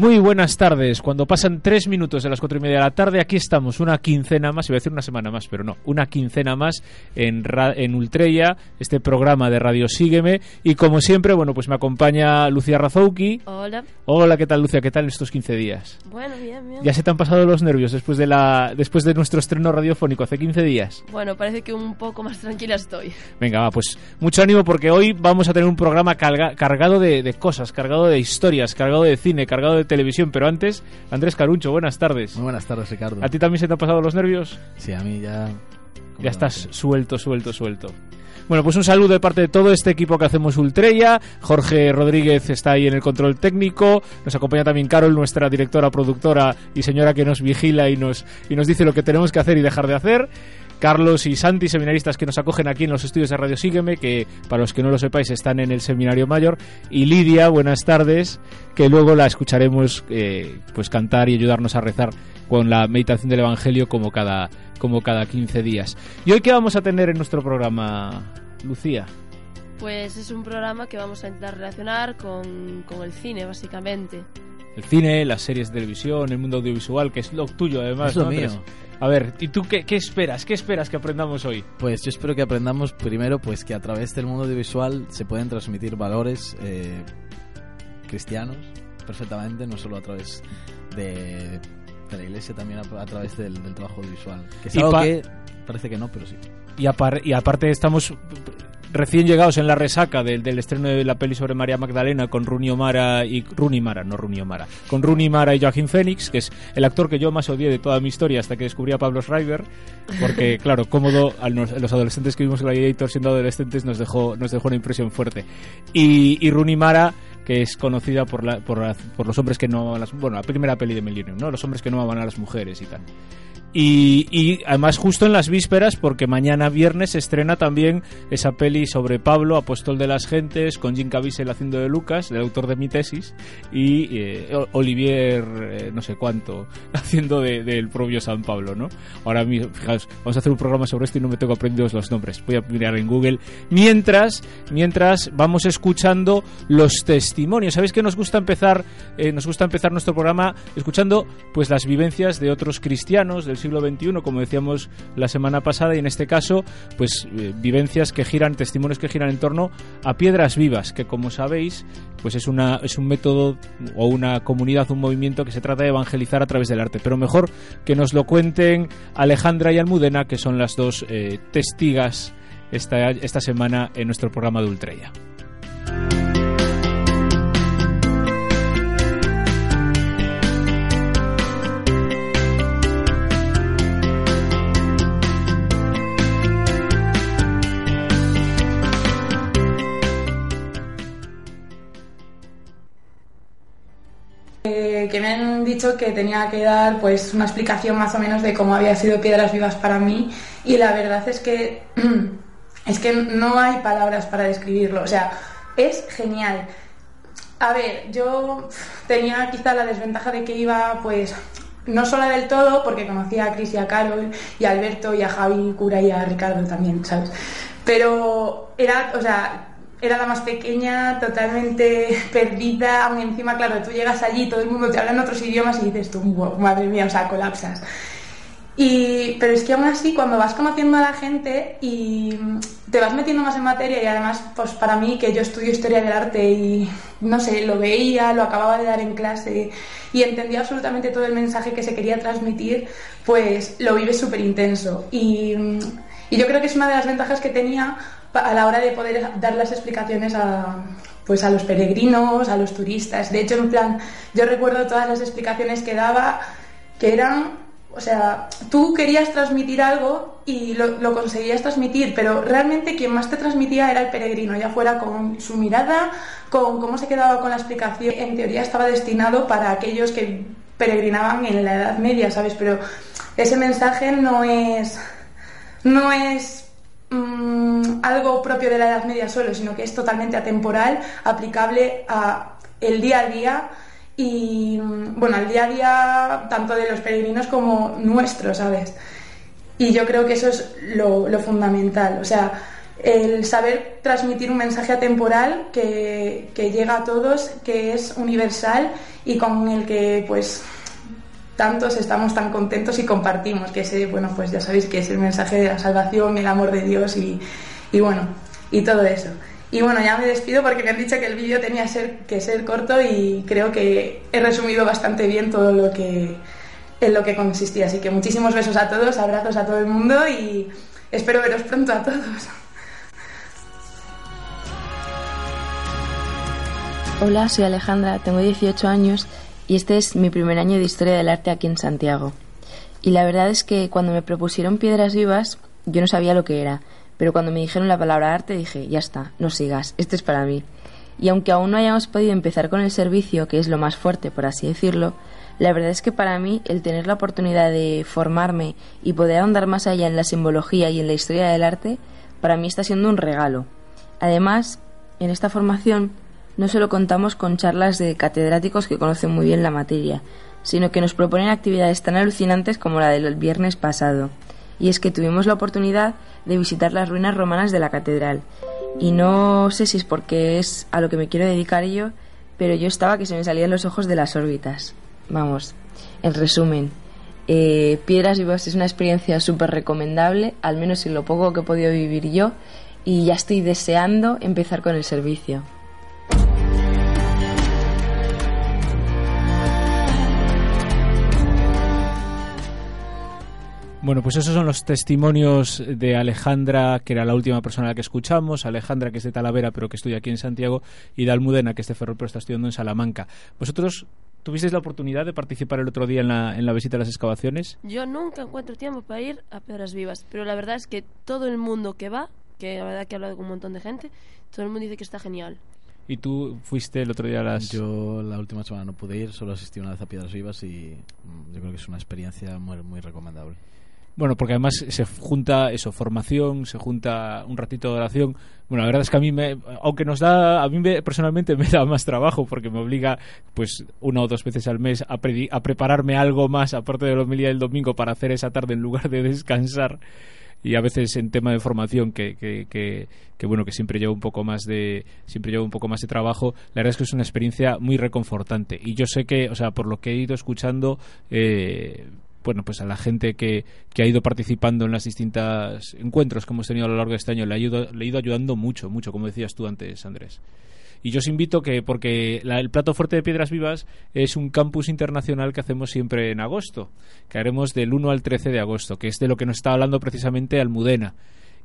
Muy buenas tardes. Cuando pasan tres minutos de las cuatro y media de la tarde, aquí estamos, una quincena más, iba a decir una semana más, pero no, una quincena más en, en Ultreya, este programa de Radio Sígueme. Y como siempre, bueno, pues me acompaña Lucía Razouki. Hola. Hola, ¿qué tal, Lucía? ¿Qué tal estos 15 días? Bueno, bien, bien. ¿Ya se te han pasado los nervios después de, la, después de nuestro estreno radiofónico hace 15 días? Bueno, parece que un poco más tranquila estoy. Venga, va, pues mucho ánimo porque hoy vamos a tener un programa cargado de, de cosas, cargado de historias, cargado de cine, cargado de televisión, pero antes, Andrés Caruncho, buenas tardes. Muy buenas tardes, Ricardo. ¿A ti también se te han pasado los nervios? Sí, a mí ya... Ya estás suelto, suelto, suelto. Bueno, pues un saludo de parte de todo este equipo que hacemos Ultreya. Jorge Rodríguez está ahí en el control técnico. Nos acompaña también Carol, nuestra directora, productora y señora que nos vigila y nos, y nos dice lo que tenemos que hacer y dejar de hacer. Carlos y Santi, seminaristas que nos acogen aquí en los estudios de Radio Sígueme, que para los que no lo sepáis están en el Seminario Mayor, y Lidia, buenas tardes, que luego la escucharemos eh, pues cantar y ayudarnos a rezar con la meditación del Evangelio como cada, como cada 15 días. ¿Y hoy qué vamos a tener en nuestro programa, Lucía? Pues es un programa que vamos a intentar relacionar con, con el cine, básicamente el cine, las series de televisión, el mundo audiovisual, que es lo tuyo además. Es lo mío. A ver, ¿y tú qué, qué, esperas? ¿Qué esperas que aprendamos hoy? Pues yo espero que aprendamos primero pues que a través del mundo audiovisual se pueden transmitir valores eh, cristianos perfectamente, no solo a través de, de la iglesia, también a, a través del, del, trabajo audiovisual. Que es algo que parece que no, pero sí. Y, y aparte estamos recién llegados en la resaca del, del, estreno de la peli sobre María Magdalena con Rooney Mara y Rooney Mara, no Rooney Mara, con Rooney Mara y Joaquín Phoenix, que es el actor que yo más odié de toda mi historia hasta que descubrí a Pablo Schreiber, porque claro, cómodo a los, adolescentes que vimos Gladiator siendo adolescentes nos dejó nos dejó una impresión fuerte. Y, y Rooney Mara que es conocida por, la, por, la, por los hombres que no las bueno la primera peli de Millennium no los hombres que no aman a las mujeres y tal y, además justo en las vísperas, porque mañana viernes se estrena también esa peli sobre Pablo, apóstol de las gentes, con Jim Caviezel haciendo de Lucas, el autor de mi tesis, y eh, Olivier, eh, no sé cuánto, haciendo del de, propio San Pablo, ¿no? Ahora mismo, fijaos, vamos a hacer un programa sobre esto y no me tengo aprendidos los nombres, voy a mirar en Google. Mientras, mientras vamos escuchando los testimonios. ¿Sabéis que nos gusta empezar, eh, nos gusta empezar nuestro programa escuchando pues las vivencias de otros cristianos, del siglo XXI, como decíamos la semana pasada, y en este caso, pues eh, vivencias que giran, testimonios que giran en torno a piedras vivas, que como sabéis, pues es, una, es un método o una comunidad, un movimiento que se trata de evangelizar a través del arte. Pero mejor que nos lo cuenten Alejandra y Almudena, que son las dos eh, testigas esta, esta semana en nuestro programa de Ultreya. Que me han dicho que tenía que dar pues una explicación más o menos de cómo había sido Piedras Vivas para mí y la verdad es que es que no hay palabras para describirlo, o sea, es genial. A ver, yo tenía quizá la desventaja de que iba pues no sola del todo porque conocía a Cris y a Carol y a Alberto y a Javi Cura y a Ricardo también, ¿sabes? Pero era, o sea, era la más pequeña, totalmente perdida, aún encima, claro, tú llegas allí, todo el mundo te habla en otros idiomas y dices tú, madre mía, o sea, colapsas. Y, pero es que aún así, cuando vas conociendo a la gente y te vas metiendo más en materia, y además, pues para mí, que yo estudio historia del arte y no sé, lo veía, lo acababa de dar en clase y entendía absolutamente todo el mensaje que se quería transmitir, pues lo vives súper intenso. Y, y yo creo que es una de las ventajas que tenía a la hora de poder dar las explicaciones a, pues a los peregrinos, a los turistas. De hecho, en plan, yo recuerdo todas las explicaciones que daba que eran, o sea, tú querías transmitir algo y lo, lo conseguías transmitir, pero realmente quien más te transmitía era el peregrino, ya fuera con su mirada, con cómo se quedaba con la explicación. En teoría estaba destinado para aquellos que peregrinaban en la Edad Media, ¿sabes? Pero ese mensaje no es, no es mmm, algo propio de la Edad Media solo, sino que es totalmente atemporal, aplicable a el día a día y bueno, al día a día tanto de los peregrinos como nuestro, ¿sabes? Y yo creo que eso es lo, lo fundamental. O sea, el saber transmitir un mensaje atemporal que, que llega a todos, que es universal y con el que pues tantos estamos tan contentos y compartimos, que ese, bueno, pues ya sabéis que es el mensaje de la salvación, el amor de Dios y, y bueno, y todo eso. Y bueno, ya me despido porque me han dicho que el vídeo tenía ser, que ser corto y creo que he resumido bastante bien todo lo que en lo que consistía. Así que muchísimos besos a todos, abrazos a todo el mundo y espero veros pronto a todos. Hola, soy Alejandra, tengo 18 años y este es mi primer año de historia del arte aquí en Santiago. Y la verdad es que cuando me propusieron piedras vivas, yo no sabía lo que era, pero cuando me dijeron la palabra arte dije, ya está, no sigas, esto es para mí. Y aunque aún no hayamos podido empezar con el servicio, que es lo más fuerte, por así decirlo, la verdad es que para mí el tener la oportunidad de formarme y poder andar más allá en la simbología y en la historia del arte, para mí está siendo un regalo. Además, en esta formación no solo contamos con charlas de catedráticos que conocen muy bien la materia, sino que nos proponen actividades tan alucinantes como la del viernes pasado. Y es que tuvimos la oportunidad de visitar las ruinas romanas de la catedral. Y no sé si es porque es a lo que me quiero dedicar yo, pero yo estaba que se me salían los ojos de las órbitas. Vamos, en resumen, eh, Piedras Vivas es una experiencia súper recomendable, al menos en lo poco que he podido vivir yo, y ya estoy deseando empezar con el servicio. Bueno, pues esos son los testimonios de Alejandra, que era la última persona a la que escuchamos, Alejandra, que es de Talavera, pero que estudia aquí en Santiago, y de Almudena, que es de Ferrol, pero está estudiando en Salamanca. ¿Vosotros tuvisteis la oportunidad de participar el otro día en la, en la visita a las excavaciones? Yo nunca encuentro tiempo para ir a Piedras Vivas, pero la verdad es que todo el mundo que va, que la verdad que he hablado con un montón de gente, todo el mundo dice que está genial. ¿Y tú fuiste el otro día a las...? Yo la última semana no pude ir, solo asistí una vez a Piedras Vivas y mm, yo creo que es una experiencia muy, muy recomendable. Bueno, porque además se junta eso, formación, se junta un ratito de oración. Bueno, la verdad es que a mí, me, aunque nos da, a mí me, personalmente me da más trabajo porque me obliga, pues, una o dos veces al mes a, pre a prepararme algo más, aparte de la homilía del domingo, para hacer esa tarde en lugar de descansar. Y a veces en tema de formación, que, que, que, bueno, que siempre lleva un poco más de, siempre lleva un poco más de trabajo. La verdad es que es una experiencia muy reconfortante. Y yo sé que, o sea, por lo que he ido escuchando, eh, bueno, pues a la gente que, que ha ido participando en los distintos encuentros que hemos tenido a lo largo de este año le ha ido, le ha ido ayudando mucho, mucho, como decías tú antes, Andrés. Y yo os invito que, porque la, el plato fuerte de Piedras Vivas es un campus internacional que hacemos siempre en agosto, que haremos del 1 al 13 de agosto, que es de lo que nos está hablando precisamente Almudena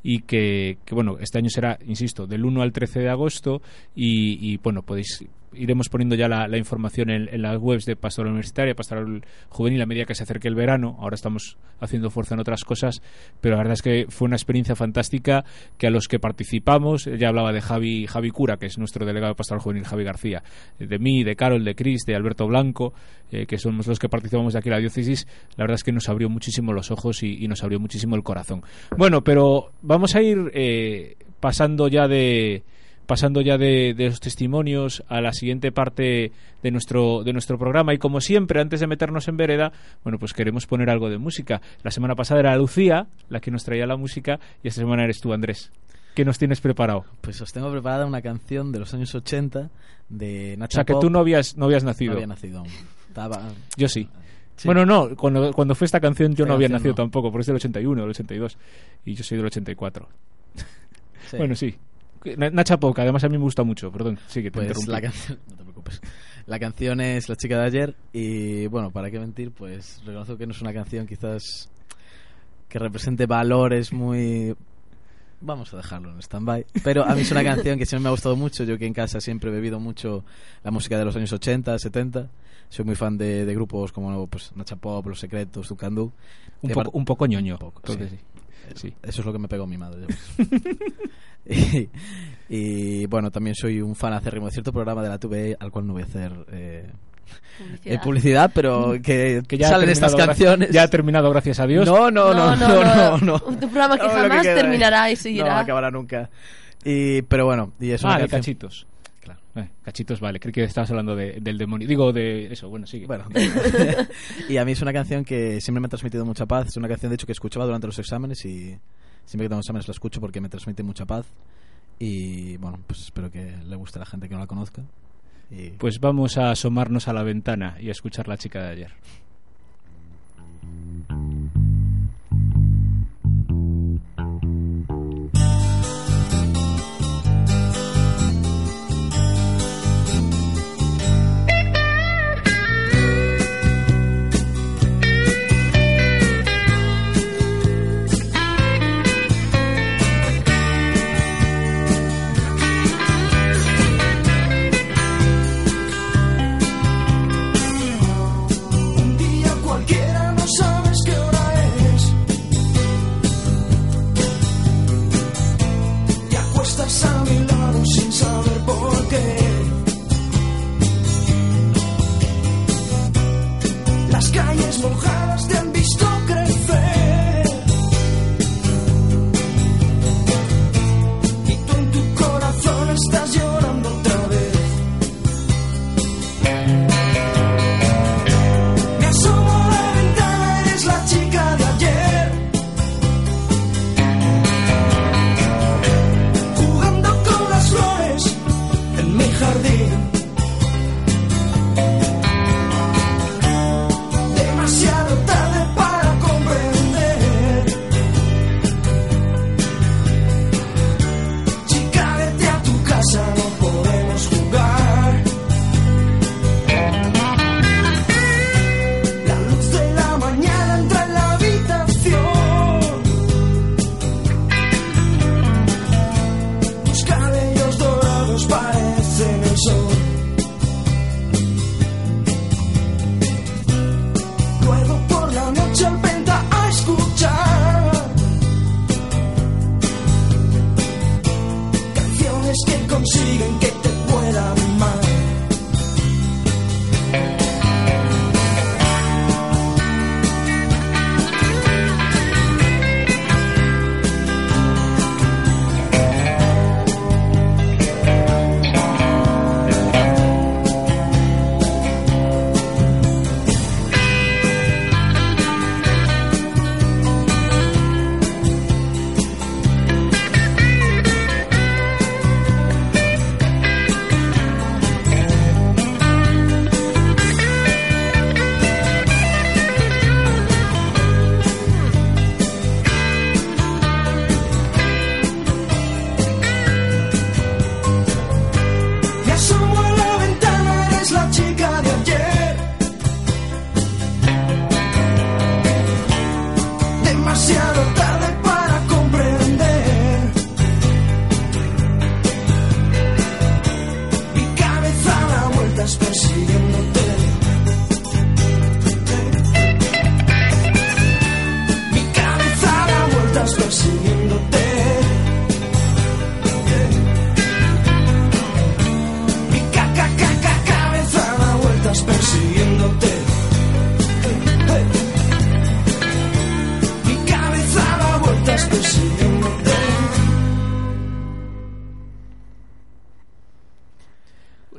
y que, que, bueno, este año será, insisto, del 1 al 13 de agosto y, y bueno, podéis iremos poniendo ya la, la información en, en, las webs de Pastoral Universitaria, Pastoral Juvenil a medida que se acerque el verano. Ahora estamos haciendo fuerza en otras cosas, pero la verdad es que fue una experiencia fantástica que a los que participamos, ya hablaba de Javi, Javi Cura, que es nuestro delegado de Pastoral Juvenil, Javi García, de mí, de Carol, de Cris, de Alberto Blanco, eh, que somos los que participamos de aquí en la diócesis, la verdad es que nos abrió muchísimo los ojos y, nos abrió muchísimo el corazón. Bueno, pero vamos a ir eh, pasando ya de pasando ya de, de, los testimonios a la siguiente parte de nuestro, de nuestro programa. Y como siempre, antes de meternos en vereda, bueno, pues queremos poner algo de música. La semana pasada era Lucía la que nos traía la música y esta semana eres tú, Andrés. ¿Qué nos tienes preparado? Pues os tengo preparada una canción de los años 80 de Nacha O sea, que Pop. tú no habías, no habías nacido. No había nacido aún. Estaba... Yo sí. Sí. Bueno, no, cuando, cuando fue esta canción yo esta no había nacido no. tampoco, porque es del 81, del 82, y yo soy del 84. Sí. bueno, sí. Nacha Poca, además a mí me gusta mucho, perdón, sí que te pues la canción, no te preocupes. La canción es La chica de ayer y bueno, para qué mentir, pues reconozco que no es una canción quizás que represente valores muy vamos a dejarlo en stand-by. Pero a mí es una canción que siempre me ha gustado mucho. Yo que en casa siempre he bebido mucho la música de los años 80, 70. Soy muy fan de, de grupos como pues, Nacha Pop, Los Secretos, Tucandú. Un, poco, un poco ñoño. Un poco, sí. Sí. Eso es lo que me pegó mi madre. y, y, bueno, también soy un fan acérrimo de cierto programa de la TV al cual no voy a hacer eh, publicidad. Eh, publicidad, pero que, que ya salen estas canciones. Ya ha terminado, gracias a Dios. No, no, no, no, no. no, no. Un programa que jamás que terminará y seguirá. No acabará nunca. Y, pero bueno, y eso. Ah, de cachitos. Claro. Eh, cachitos, vale. Creo que estabas hablando de, del demonio. Digo, de eso, bueno, sigue. Bueno, y a mí es una canción que siempre me ha transmitido mucha paz. Es una canción, de hecho, que escuchaba durante los exámenes y siempre que tengo exámenes la escucho porque me transmite mucha paz y bueno, pues espero que le guste a la gente que no la conozca. Y Pues vamos a asomarnos a la ventana y a escuchar la chica de ayer.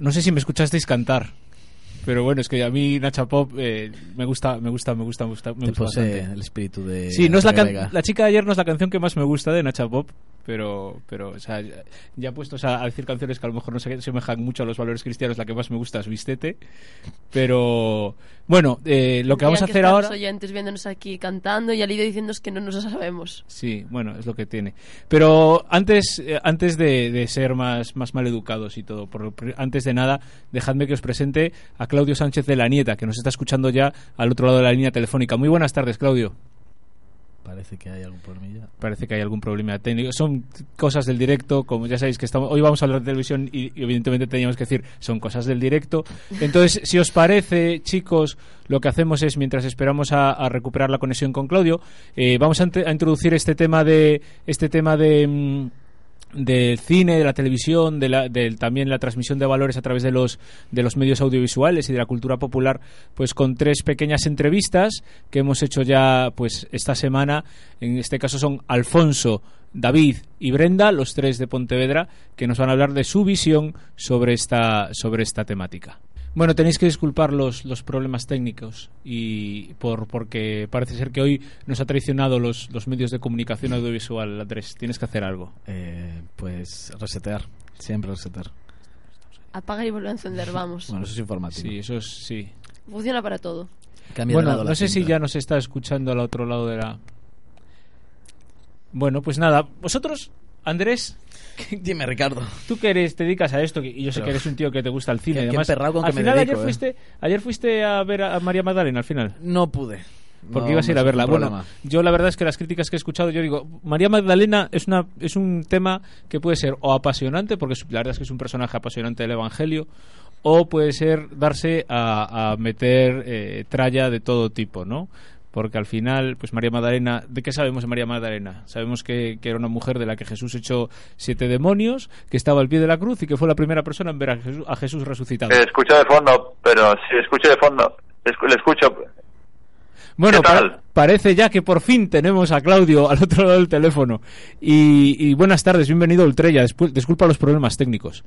No sé si me escuchasteis cantar, pero bueno, es que a mí Nacha Pop eh, me gusta, me gusta, me gusta, me gusta, me gusta bastante. el espíritu de. Sí, no es la, la chica de ayer no es la canción que más me gusta de Nacha Pop, pero, pero o sea, ya, puestos a, decir canciones que a lo mejor no se asemejan mucho a los valores cristianos, la que más me gusta es Vistete, pero bueno, eh, lo que vamos a hacer ahora... Los oyentes viéndonos aquí cantando y al ido diciéndonos que no nos lo sabemos. Sí, bueno, es lo que tiene. Pero antes, eh, antes de, de ser más, más maleducados y todo, por- antes de nada, dejadme que os presente a Claudio Sánchez de la Nieta, que nos está escuchando ya al otro lado de la línea telefónica. Muy buenas tardes, Claudio. Parece que hay algún problemilla. Parece que hay algún problema técnico. Son cosas del directo, como ya sabéis que estamos, hoy vamos a hablar de televisión y, y evidentemente teníamos que decir, son cosas del directo. Entonces, si os parece, chicos, lo que hacemos es, mientras esperamos a, a recuperar la conexión con Claudio, eh, vamos a, a introducir este tema de, este tema de, mm, del cine, de la televisión, de la, del- también la transmisión de valores a través de los, de los medios audiovisuales y de la cultura popular, pues con tres pequeñas entrevistas que hemos hecho ya pues esta semana. En este caso son Alfonso, David y Brenda, los tres de Pontevedra, que nos van a hablar de su visión sobre esta, sobre esta temática. Bueno, tenéis que disculpar los, los problemas técnicos y por porque parece ser que hoy nos ha traicionado los, los medios de comunicación audiovisual, Andrés. Tienes que hacer algo. Eh, pues resetear, siempre resetear. Apaga y vuelve a encender, vamos. Bueno, eso es informativo. Sí, eso es sí. Funciona para todo. Cambia de Bueno, la no sé si ya nos está escuchando al otro lado de la. Bueno, pues nada, vosotros, Andrés, Dime, Ricardo. tú que eres, te dedicas a esto, y yo sé Pero- que eres un tío que te gusta el cine. Con al que me final dedico, ayer eh. fuiste, ayer fuiste a ver a María Magdalena al final. No pude. Porque No, ibas a ir a verla. Bueno, yo la verdad es que las críticas que he escuchado, yo digo, María Magdalena es una es un tema que puede ser o apasionante, porque la verdad es que es un personaje apasionante del Evangelio, o puede ser darse a, a meter eh, tralla de todo tipo, ¿no? Porque al final, pues María Magdalena, ¿de qué sabemos de María Magdalena? Sabemos que, que era una mujer de la que Jesús echó siete demonios, que estaba al pie de la cruz y que fue la primera persona en ver a Jesús, a Jesús resucitado. Eh, escucho de fondo, pero sí, escucho de fondo. Le escucho. Bueno, parece ya que por fin tenemos a Claudio al otro lado del teléfono. Y, y buenas tardes, bienvenido a Ultrella. Disculpa los problemas técnicos.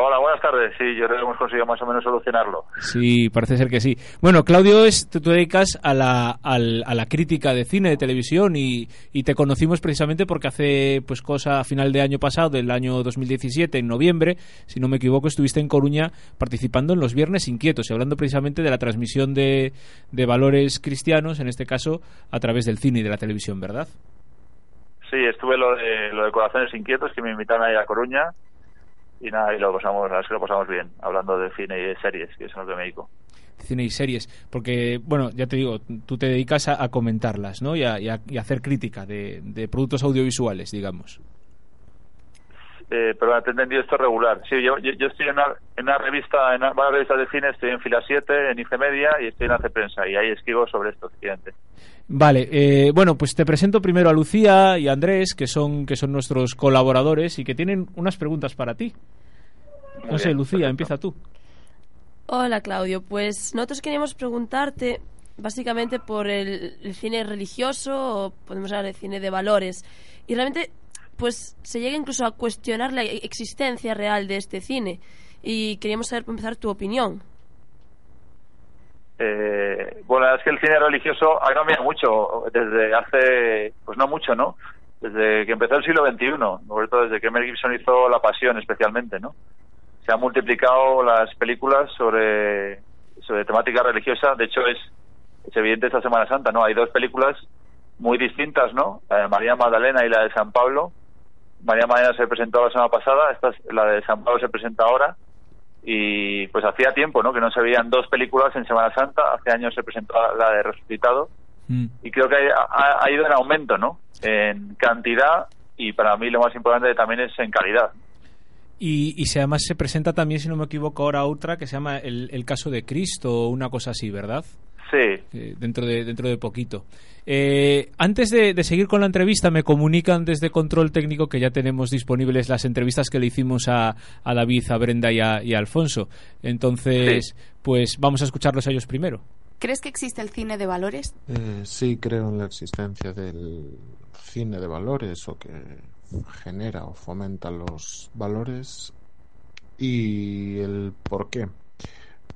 Hola, buenas tardes. Sí, yo creo que hemos conseguido más o menos solucionarlo. Sí, parece ser que sí. Bueno, Claudio, es, tú te dedicas a la, al- a la crítica de cine, de televisión y, y te conocimos precisamente porque hace pues cosa a final de año pasado, del año 2017, en noviembre, si no me equivoco, estuviste en Coruña participando en los Viernes Inquietos y hablando precisamente de la transmisión de, de valores cristianos, en este caso, a través del cine y de la televisión, ¿verdad? Sí, estuve lo de, lo de Corazones Inquietos, que me invitaron ahí a Coruña. Y nada, y lo pasamos, es que lo pasamos bien, hablando de cine y de series, que es lo que me dedico. cine y series, porque, bueno, ya te digo, tú te dedicas a, comentarlas, ¿no? Y a, hacer crítica de productos audiovisuales, digamos. Eh, pero te he entendido esto regular. Sí, yo, yo, yo estoy en una, en una revista, en una- varias revistas de cine, estoy en Fila 7, en IFE Media y estoy en Hace Prensa. Y ahí escribo sobre esto, efectivamente. Vale, eh, bueno, pues te presento primero a Lucía y a Andrés, que son, que son nuestros colaboradores y que tienen unas preguntas para ti. Muy No sé, bien, Lucía, perfecto. empieza tú. Hola Claudio, pues nosotros queríamos preguntarte básicamente por el, el cine religioso o podemos hablar de cine de valores y realmente pues se llega incluso a cuestionar la existencia real de este cine y queríamos saber por empezar tu opinión. Eh, bueno, es que el cine religioso ha cambiado mucho desde hace, pues no mucho, ¿no? Desde que empezó el siglo XXI, sobre todo desde que Mel Gibson hizo La Pasión especialmente, ¿no? Se han multiplicado las películas sobre, sobre temática religiosa, de hecho es, es evidente esta Semana Santa, ¿no? Hay dos películas muy distintas, ¿no? La de María Magdalena y la de San Pablo. María Magdalena se presentó la semana pasada, esta es- la de San Pablo se presenta ahora y pues hacía tiempo ¿no? que no se veían dos películas en Semana Santa hace años se presentó la de Resucitado Mm. y creo que ha, ha- ha ido en aumento ¿no? en cantidad y para mí lo más importante también es en calidad Y, y si además se presenta también, si no me equivoco, ahora otra que se llama El, el caso de Cristo o una cosa así, ¿verdad? Sí Eh, dentro de dentro de poquito. Eh, antes de, de seguir con la entrevista, me comunican desde Control Técnico que ya tenemos disponibles las entrevistas que le hicimos a, a David, a Brenda y a, y a Alfonso. Entonces, pues vamos a escucharlos a ellos primero. ¿Crees que existe el cine de valores? Eh, sí creo en la existencia del cine de valores o que genera o fomenta los valores y el por qué.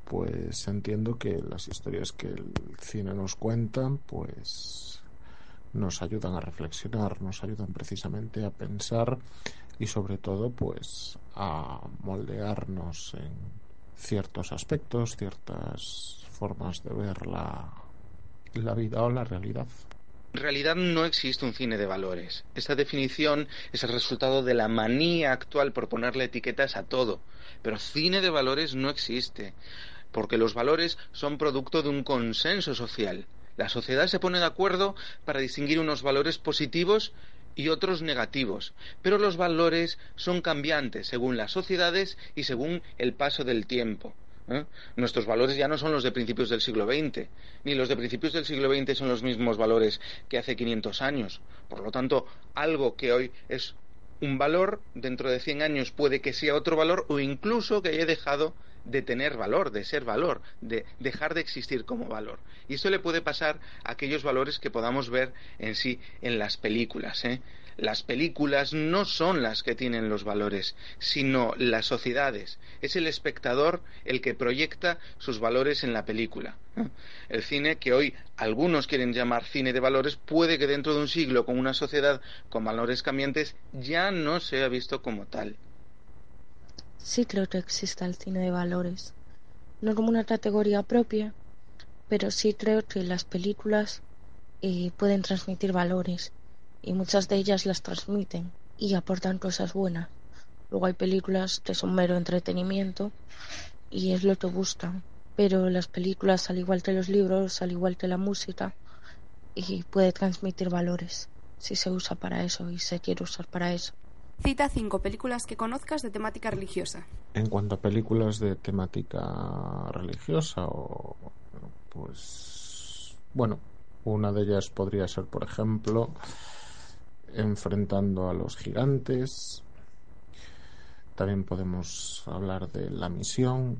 Pues entiendo que las historias que el cine nos cuenta pues nos ayudan a reflexionar, nos ayudan precisamente a pensar y sobre todo pues a moldearnos en ciertos aspectos, ciertas formas de ver la, la vida o la realidad. En realidad no existe un cine de valores. Esta definición es el resultado de la manía actual por ponerle etiquetas a todo. Pero cine de valores no existe, porque los valores son producto de un consenso social. La sociedad se pone de acuerdo para distinguir unos valores positivos y otros negativos, pero los valores son cambiantes según las sociedades y según el paso del tiempo. ¿eh? Nuestros valores ya no son los de principios del siglo XX, ni los de principios del siglo XX son los mismos valores que hace 500 años. Por lo tanto, algo que hoy es un valor, dentro de 100 años puede que sea otro valor o incluso que haya dejado de tener valor, de ser valor, de dejar de existir como valor. Y esto le puede pasar a aquellos valores que podamos ver en sí en las películas. ¿eh? las películas no son las que tienen los valores, sino las sociedades. Es el espectador el que proyecta sus valores en la película. El cine, que hoy algunos quieren llamar cine de valores, puede que dentro de un siglo, con una sociedad con valores cambiantes, ya no sea visto como tal. Sí creo que exista el cine de valores. No como una categoría propia, pero sí creo que las películas eh, pueden transmitir valores y muchas de ellas las transmiten y aportan cosas buenas. Luego hay películas que son mero entretenimiento y es lo que buscan, pero las películas, al igual que los libros, al igual que la música, y puede transmitir valores si se usa para eso y se quiere usar para eso. Cita cinco películas que conozcas de temática religiosa. En cuanto a películas de temática religiosa, o, pues bueno, una de ellas podría ser, por ejemplo, enfrentando a los gigantes. También podemos hablar de la misión,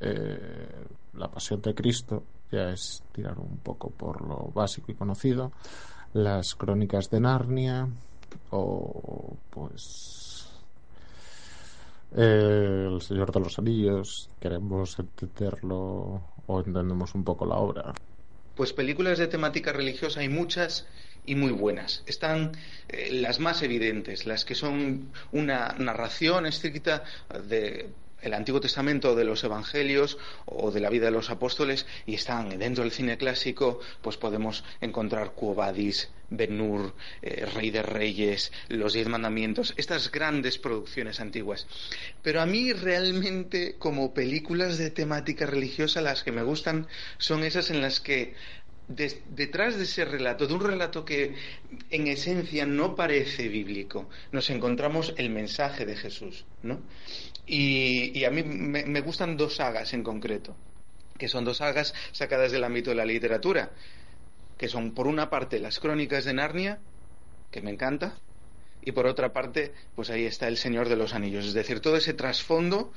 eh, la pasión de Cristo, ya es tirar un poco por lo básico y conocido, las crónicas de Narnia o pues eh, el Señor de los Anillos, queremos entenderlo o entendemos un poco la obra. Pues películas de temática religiosa hay muchas y muy buenas. Están eh, las más evidentes, las que son una narración estricta de el Antiguo Testamento de los Evangelios o de la vida de los apóstoles y están dentro del cine clásico, pues podemos encontrar Cuobadis, Ben-Hur, eh, Rey de Reyes, Los Diez Mandamientos, estas grandes producciones antiguas. Pero a mí realmente como películas de temática religiosa las que me gustan son esas en las que detrás de ese relato, de un relato que en esencia no parece bíblico, nos encontramos el mensaje de Jesús, ¿no? Y, a mí me, gustan dos sagas en concreto, que son dos sagas sacadas del ámbito de la literatura, que son por una parte las crónicas de Narnia, que me encanta, y por otra parte, pues ahí está el Señor de los Anillos, es decir, todo ese trasfondo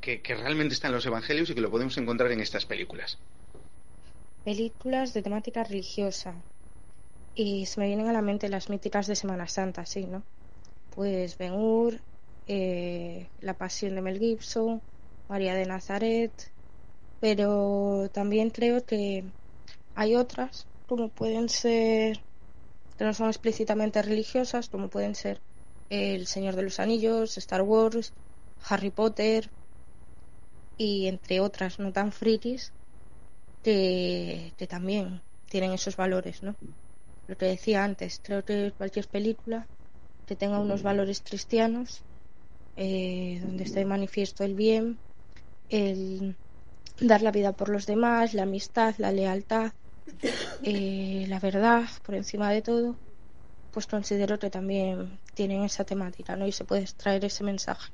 que, realmente está en los Evangelios y que lo podemos encontrar en estas películas. Películas de temática religiosa. Y se me vienen a la mente las míticas de Semana Santa, sí, ¿no? Pues Ben Hur, eh, La Pasión de Mel Gibson, María de Nazaret, pero también creo que hay otras, como pueden ser, que no son explícitamente religiosas, como pueden ser El Señor de los Anillos, Star Wars, Harry Potter, y entre otras no tan frikis, que, que también tienen esos valores, ¿no? Lo que decía antes, creo que cualquier película que tenga unos valores cristianos eh, donde esté manifiesto el bien, el dar la vida por los demás, la amistad, la lealtad, eh, la verdad por encima de todo, pues considero que también tienen esa temática, ¿no? Y se puede extraer ese mensaje.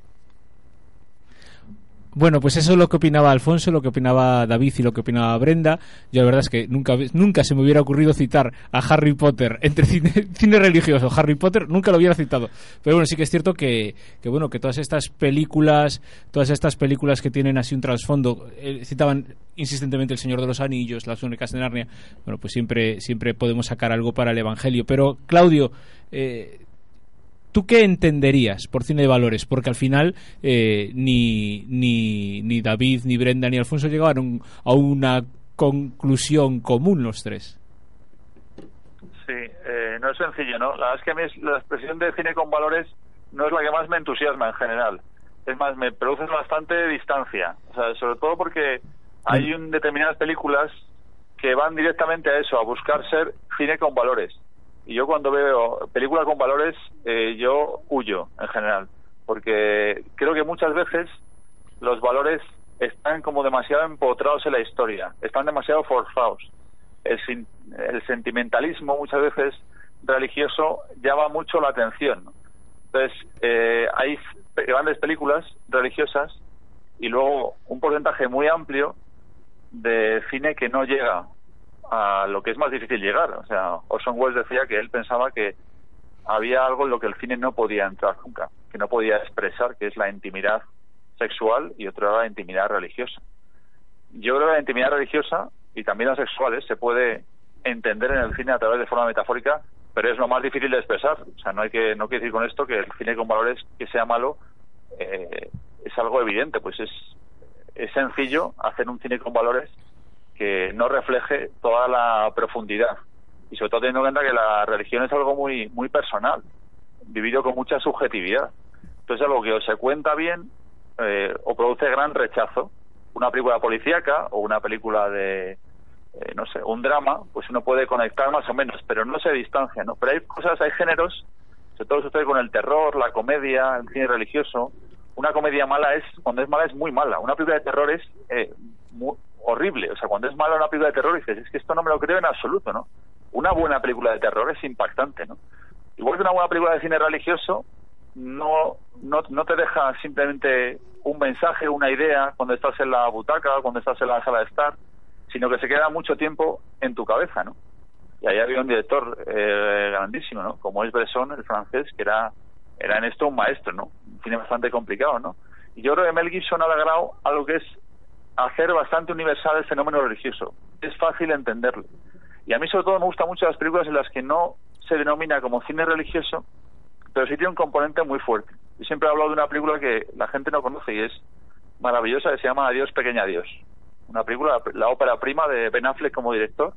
Bueno, pues eso es lo que opinaba Alfonso, lo que opinaba David y lo que opinaba Brenda. Yo la verdad es que nunca, nunca se me hubiera ocurrido citar a Harry Potter entre cine, religioso. Harry Potter nunca lo hubiera citado. Pero bueno, sí que es cierto que, que bueno, que todas estas películas, todas estas películas que tienen así un trasfondo, eh, citaban insistentemente El Señor de los Anillos, Las Únicas de Narnia. Bueno, pues siempre, siempre podemos sacar algo para el Evangelio. Pero Claudio, eh, ¿Tú qué entenderías por cine de valores? Porque al final eh, ni, ni, ni David, ni Brenda, ni Alfonso llegaron a una conclusión común los tres. Sí, eh, no es sencillo, ¿no? La verdad es que a mí la expresión de cine con valores no es la que más me entusiasma en general. Es más, me produce bastante distancia. O sea, sobre todo porque hay un, determinadas películas que van directamente a eso, a buscar ser cine con valores. Y yo cuando veo películas con valores, eh, yo huyo en general, porque creo que muchas veces los valores están como demasiado empotrados en la historia, están demasiado forzados. El, el sentimentalismo muchas veces religioso llama mucho la atención. Entonces, eh, hay grandes películas religiosas y luego un porcentaje muy amplio de cine que no llega a lo que es más difícil llegar. O sea, Orson Welles decía que él pensaba que había algo en lo que el cine no podía entrar nunca, que no podía expresar, que es la intimidad sexual y otra la intimidad religiosa. Yo creo que la intimidad religiosa y también las sexuales se puede entender en el cine a través de forma metafórica pero es lo más difícil de expresar. O sea, no hay que no quiero decir con esto que el cine con valores que sea malo eh, es algo evidente, pues es es sencillo hacer un cine con valores que no refleje toda la profundidad y sobre todo teniendo en cuenta que la religión es algo muy muy personal, vivido con mucha subjetividad. Entonces algo que o se cuenta bien eh, o produce gran rechazo. Una película policíaca o una película de, eh, no sé, un drama, pues uno puede conectar más o menos, pero no se distancia, ¿no? Pero hay cosas, hay géneros, sobre todo sucede con el terror, la comedia, el cine religioso. Una comedia mala es, cuando es mala es muy mala. Una película de terror es eh, muy horrible. O sea, cuando es mala una película de terror dices, es que esto no me lo creo en absoluto, ¿no? Una buena película de terror es impactante, ¿no? Igual que una buena película de cine religioso no, no, no te deja simplemente un mensaje, una idea cuando estás en la butaca, cuando estás en la sala de estar, sino que se queda mucho tiempo en tu cabeza, ¿no? Y ahí había un director eh, grandísimo, ¿no? Como es Bresson, el francés, que era, era en esto un maestro, ¿no? Un cine bastante complicado, ¿no? Y yo creo que Mel Gibson ha logrado algo que es hacer bastante universal el fenómeno religioso. Es fácil entenderlo. Y a mí sobre todo me gustan mucho las películas en las que no se denomina como cine religioso, pero sí tiene un componente muy fuerte. Yo siempre he hablado de una película que la gente no conoce y es maravillosa, que se llama Adiós, pequeña Dios. Una película, la ópera prima de Ben Affleck como director,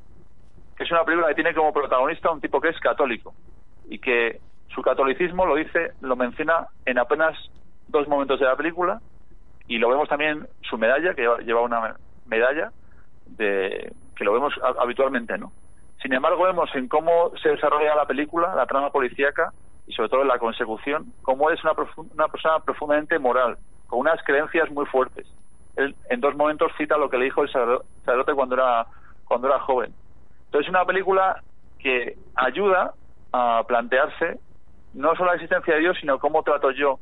que es una película que tiene como protagonista un tipo que es católico y que su catolicismo lo dice, lo menciona en apenas dos momentos de la película y lo vemos también su medalla, que lleva- una medalla de que lo vemos ha- habitualmente, ¿no? Sin embargo, vemos en cómo se desarrolla la película, la trama policíaca y sobre todo en la consecución, cómo es una, una persona profundamente moral, con unas creencias muy fuertes. Él en dos momentos cita lo que le dijo el sacerdo- sacerdote cuando era, cuando era joven. Entonces, es una película que ayuda a plantearse no solo la existencia de Dios, sino cómo trato yo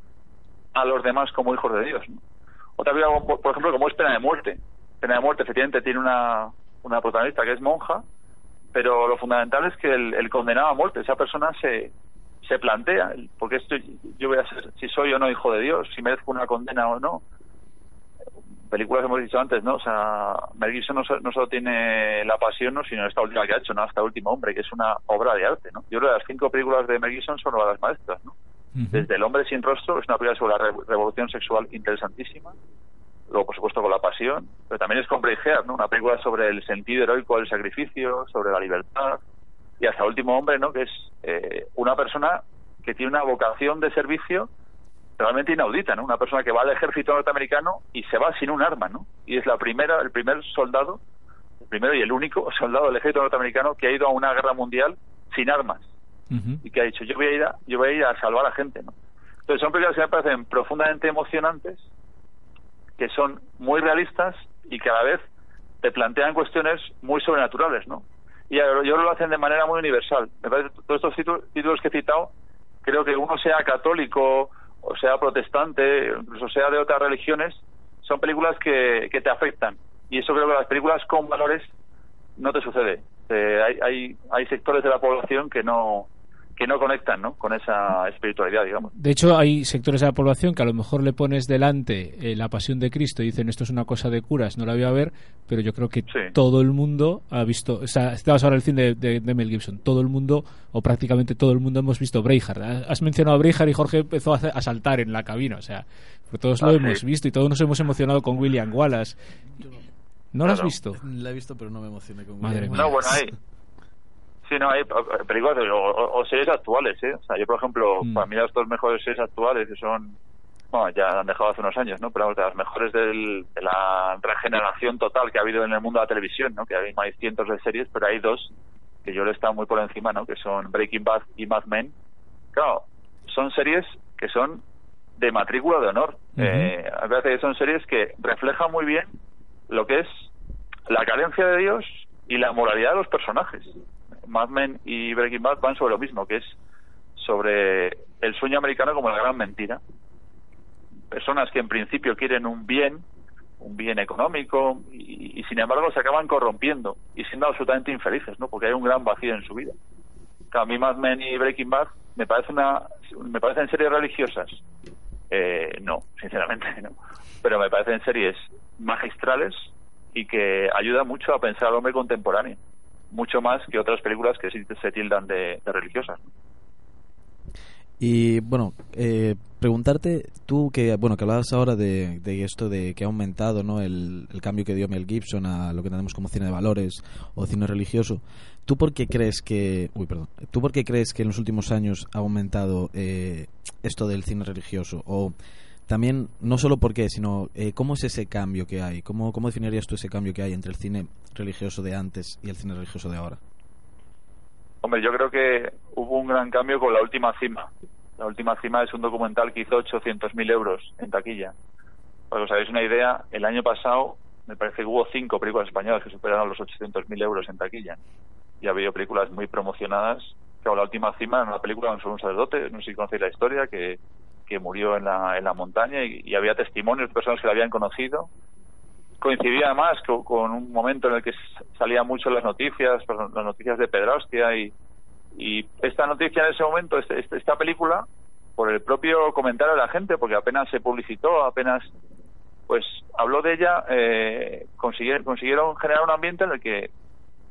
a los demás como hijos de Dios. ¿no? Otra película, por, ejemplo, como es Pena de Muerte. Pena de Muerte, efectivamente, tiene una, una protagonista que es monja, pero lo fundamental es que el, el condenado a muerte, esa persona se, se plantea, porque esto, yo voy a ser, si soy o no hijo de Dios, si merezco una condena o no. Películas hemos dicho antes, ¿no? O sea, Mel Gibson no, no solo tiene La Pasión, ¿no? sino esta última que ha hecho, ¿no? Hasta Último Hombre, que es una obra de arte, ¿no? Yo creo que las cinco películas de Mel Gibson son las maestras, ¿no? Desde El hombre sin rostro, es una película sobre la re- revolución sexual interesantísima. Luego, por supuesto, con La Pasión. Pero también es con ¿no? Una película sobre el sentido heroico del sacrificio, sobre la libertad. Y hasta Último Hombre, ¿no? Que es eh, una persona que tiene una vocación de servicio realmente inaudita, ¿no? Una persona que va al ejército norteamericano y se va sin un arma, ¿no? Y es la primera, el primer soldado, el primero y el único soldado del ejército norteamericano que ha ido a una guerra mundial sin armas y que ha dicho yo voy a ir a, yo voy a ir a salvar a gente no entonces son películas que me parecen profundamente emocionantes que son muy realistas y que a la vez te plantean cuestiones muy sobrenaturales no y yo lo hacen de manera muy universal. Me parece todos estos títulos, que he citado creo que uno sea católico o sea protestante incluso sea de otras religiones son películas que, que te afectan. Y eso creo que las películas con valores no te sucede. Eh, hay, hay hay sectores de la población que no que no conectan ¿no? con esa espiritualidad, digamos. De hecho, hay sectores de la población que a lo mejor le pones delante eh, la pasión de Cristo y dicen esto es una cosa de curas, no la voy a ver, pero yo creo que todo el mundo ha visto, o sea, estabas ahora el cine de, de- de Mel Gibson, todo el mundo, o prácticamente todo el mundo hemos visto Braveheart. Has mencionado a Braveheart y Jorge empezó a, saltar en la cabina, o sea, todos lo Ah, hemos visto y todos nos hemos emocionado con William Wallace. ¿No lo has Claro. visto? La he visto, pero no me emocioné con Madre William mía. No, bueno, hay. Sí, no, hay películas o, series actuales, ¿eh? O sea, yo, por ejemplo, Mm. para mí las dos mejores series actuales, que son. Bueno, ya han dejado hace unos años, ¿no? Pero vamos, de las mejores del- de la regeneración total que ha habido en el mundo de la televisión, ¿no? Que hay, hay cientos de series, pero hay dos que yo le están muy por encima, ¿no? Que son Breaking Bad y Mad Men. Claro, son series que son de matrícula de honor. Eh, a que son series que reflejan muy bien lo que es la carencia de Dios y la moralidad de los personajes. Mad Men y Breaking Bad van sobre lo mismo, que es sobre el sueño americano como la gran mentira. Personas que en principio quieren un bien, un bien económico, y, sin embargo se acaban corrompiendo y siendo absolutamente infelices, ¿no? Porque hay un gran vacío en su vida. A mí Mad Men y Breaking Bad me parece una, me parecen series religiosas. Eh, no, sinceramente no. Pero me parecen series magistrales y que ayudan mucho a pensar al hombre contemporáneo. Mucho más que otras películas que se tildan de, religiosas. Y bueno, eh, preguntarte, tú que bueno que hablabas ahora de, de esto de que ha aumentado ¿no? el, el cambio que dio Mel Gibson a lo que tenemos como cine de valores o cine religioso, ¿tú por qué crees que, uy, perdón, ¿tú por qué crees que en los últimos años ha aumentado eh, esto del cine religioso? O también, no solo por qué, sino eh, cómo es ese cambio que hay, ¿Cómo, cómo definirías tú ese cambio que hay entre el cine religioso de antes y el cine religioso de ahora? Hombre, yo creo que hubo un gran cambio con La Última Cima. La Última Cima es un documental que hizo 800.000 euros en taquilla. Para que os hagáis una idea, el año pasado me parece que hubo cinco películas españolas que superaron los 800.000 euros en taquilla. Y ha habido películas muy promocionadas. Claro, La Última Cima era una película sobre un sacerdote, no sé si conocéis la historia, que, que murió en la, en la montaña y, había testimonios de personas que la habían conocido. Coincidía además con, con, un momento en el que salía mucho las noticias, pues, las noticias de Pedrastia y, y esta noticia en ese momento, este, este, esta película, por el propio comentario de la gente, porque apenas se publicitó, apenas pues habló de ella, eh, consiguieron, consiguieron generar un ambiente en el que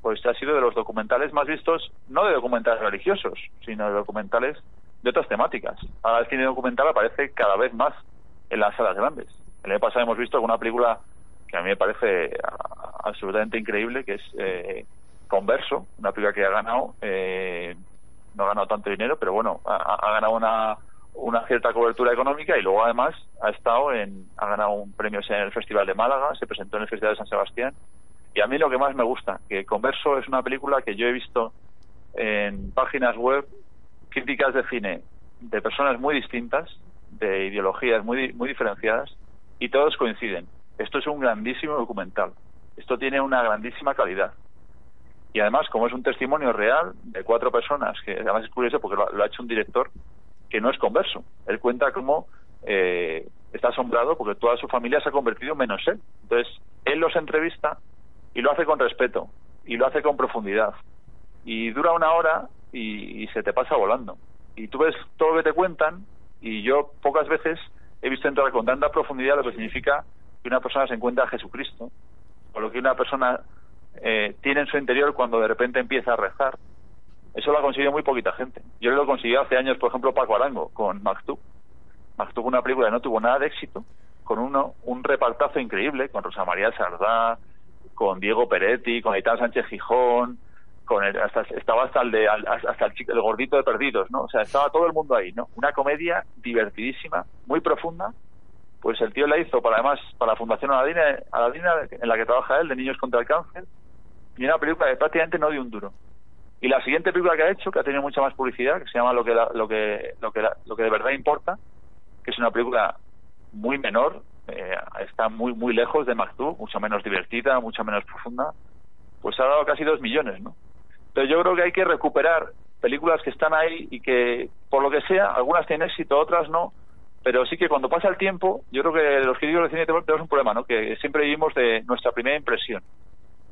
pues ha sido de los documentales más vistos, no de documentales religiosos, sino de documentales de otras temáticas. Ahora el cine documental aparece cada vez más en las salas grandes. El año pasado hemos visto alguna película que a mí me parece absolutamente increíble, que es eh, Converso, una película que ha ganado, eh, no ha ganado tanto dinero, pero bueno, ha, ganado una, una cierta cobertura económica y luego además ha estado en, ha ganado un premio en el Festival de Málaga, se presentó en el Festival de San Sebastián y a mí lo que más me gusta, que Converso es una película que yo he visto en páginas web, críticas de cine de personas muy distintas, de ideologías muy, muy diferenciadas y todos coinciden esto es un grandísimo documental. Esto tiene una grandísima calidad. Y además, como es un testimonio real de cuatro personas, que además es curioso porque lo, ha hecho un director que no es converso. Él cuenta cómo eh, está asombrado porque toda su familia se ha convertido menos él. Entonces, él los entrevista y lo hace con respeto y lo hace con profundidad. Y dura una hora y, y se te pasa volando. Y tú ves todo lo que te cuentan y yo pocas veces he visto entrar con tanta profundidad lo que significa que una persona se encuentra a Jesucristo, o lo que una persona eh, tiene en su interior cuando de repente empieza a rezar. Eso lo ha conseguido muy poquita gente. Yo lo consiguió hace años, por ejemplo, Paco Arango, con Maktub. Maktub una película que no tuvo nada de éxito, con uno, un repartazo increíble, con Rosa María Sardá, con Diego Peretti, con Aitán Sánchez Gijón, con hasta, estaba hasta el de hasta el, el gordito de perdidos, ¿no? O sea, estaba todo el mundo ahí, ¿no? Una comedia divertidísima, muy profunda, pues el tío la hizo para además para la Fundación Aladina, Aladina en la que trabaja él de niños contra el cáncer y una película que prácticamente no dio un duro y la siguiente película que ha hecho que ha tenido mucha más publicidad que se llama lo que la, lo que lo que la, lo que de verdad importa que es una película muy menor eh, está muy muy lejos de Maktub mucho menos divertida mucho menos profunda pues ha dado casi dos millones no entonces yo creo que hay que recuperar películas que están ahí y que por lo que sea algunas tienen éxito otras no pero sí que cuando pasa el tiempo, yo creo que los críticos de cine tenemos un problema, ¿no? Que siempre vivimos de nuestra primera impresión.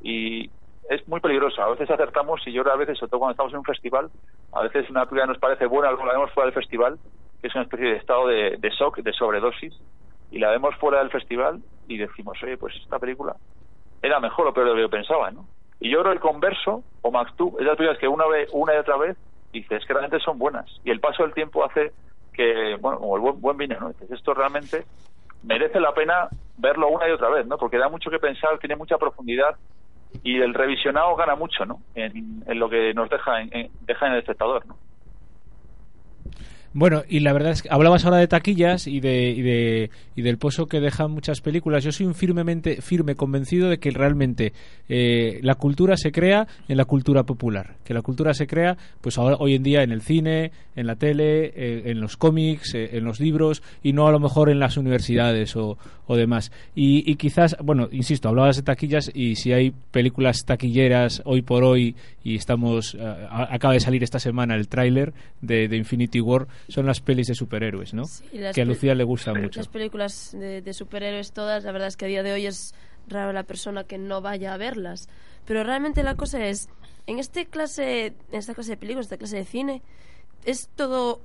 Y es muy peligroso. A veces acertamos y yo a veces, sobre todo cuando estamos en un festival, a veces una película nos parece buena, la vemos fuera del festival, que es una especie de estado de, de shock, de sobredosis, y la vemos fuera del festival y decimos, oye, pues esta película era mejor o peor de lo que yo pensaba, ¿no? Y yo creo el converso, o Maktub, es las películas que una vez, una y otra vez, dices que realmente son buenas. Y el paso del tiempo hace que, bueno, como el buen, buen vino, ¿no? Entonces, esto realmente merece la pena verlo una y otra vez, ¿no? Porque da mucho que pensar, tiene mucha profundidad y el revisionado gana mucho, ¿no? En, lo que nos deja deja en el espectador, ¿no? Bueno, y la verdad es que hablabas ahora de taquillas y de, y de y del pozo que dejan muchas películas. Yo soy un firmemente firme convencido de que realmente eh, la cultura se crea en la cultura popular, que la cultura se crea pues ahora hoy en día en el cine, en la tele, eh, en los cómics, eh, en los libros y no a lo mejor en las universidades o, o demás. Y, y, quizás, bueno, insisto, hablabas de taquillas y si hay películas taquilleras hoy por hoy y estamos acaba de salir esta semana el tráiler de, de Infinity War son las pelis de superhéroes, ¿no? Sí, que a Lucía le gusta mucho. Las películas de, de, superhéroes todas, la verdad es que a día de hoy es raro la persona que no vaya a verlas. Pero realmente la cosa es, en este clase, en esta clase de películas, esta clase de cine, es todo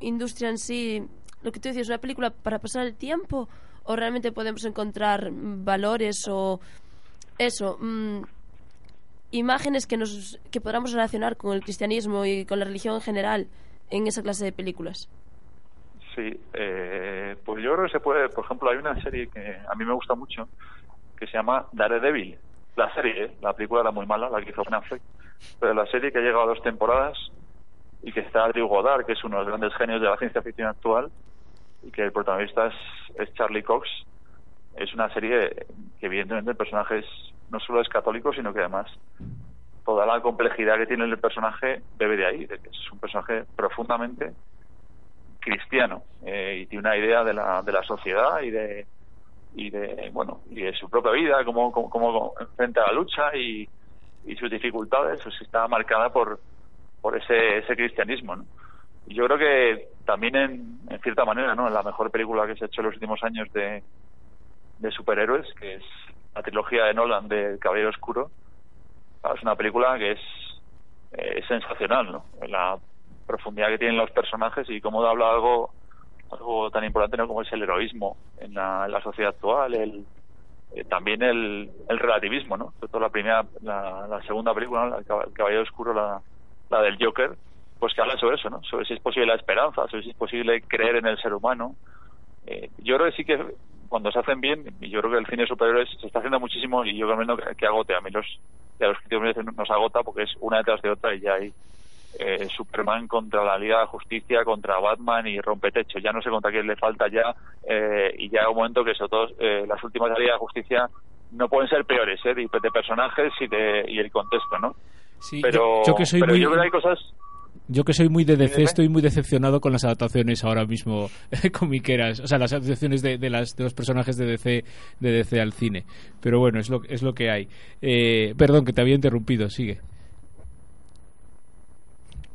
industria en sí, lo que tú decías, una película para pasar el tiempo, o realmente podemos encontrar valores o eso. Mmm, imágenes que nos que podamos relacionar con el cristianismo y con la religión en general en esa clase de películas. Sí, eh, pues yo creo que se puede, por ejemplo, hay una serie que a mí me gusta mucho que se llama Daredevil. La serie, ¿eh? la película era muy mala, la que hizo Ben Affleck, pero la serie que ha llegado a dos temporadas y que está Drew Goddard, que es uno de los grandes genios de la ciencia ficción actual, y que el protagonista es, es Charlie Cox. Es una serie que evidentemente el personaje es, no solo es católico, sino que además toda la complejidad que tiene el personaje bebe de ahí, de que es un personaje profundamente cristiano eh, y tiene una idea de la, de la sociedad y de y de bueno y de su propia vida cómo, cómo, cómo enfrenta la lucha y, sus dificultades pues está marcada por por ese ese cristianismo ¿no? y yo creo que también en, en cierta manera no en la mejor película que se ha hecho en los últimos años de de superhéroes que es la trilogía de Nolan de Caballero Oscuro es una película que es, eh, sensacional no la profundidad que tienen los personajes y cómo habla algo algo tan importante ¿no? como es el heroísmo en la, sociedad actual, el, eh, también el, el relativismo, ¿no? Sobre todo la primera, la, segunda película, el Caballero Oscuro, la, la del Joker, pues que habla sobre eso, ¿no? Sobre si es posible la esperanza, sobre si es posible creer en el ser humano. Eh, yo creo que sí que cuando se hacen bien, y yo creo que el cine superior se está haciendo muchísimo y yo creo que, que agote. A mí los, ya los críticos nos agota porque es una detrás de otra y ya hay eh, Superman contra la Liga de Justicia, contra Batman y Rompetecho. Ya no sé contra quién le falta ya eh, y ya hay un momento que sobre todo eh, las últimas de la Liga de Justicia no pueden ser peores ¿eh? de, de personajes y, de, y el contexto, ¿no? Sí, pero yo, yo que soy pero muy... yo creo que hay cosas Yo que soy muy de DC, estoy muy decepcionado con las adaptaciones ahora mismo comiqueras, o sea, las adaptaciones de, de, las, de los personajes de DC, de DC al cine. Pero bueno, es lo, es lo que hay. Eh, perdón, que te había interrumpido, sigue.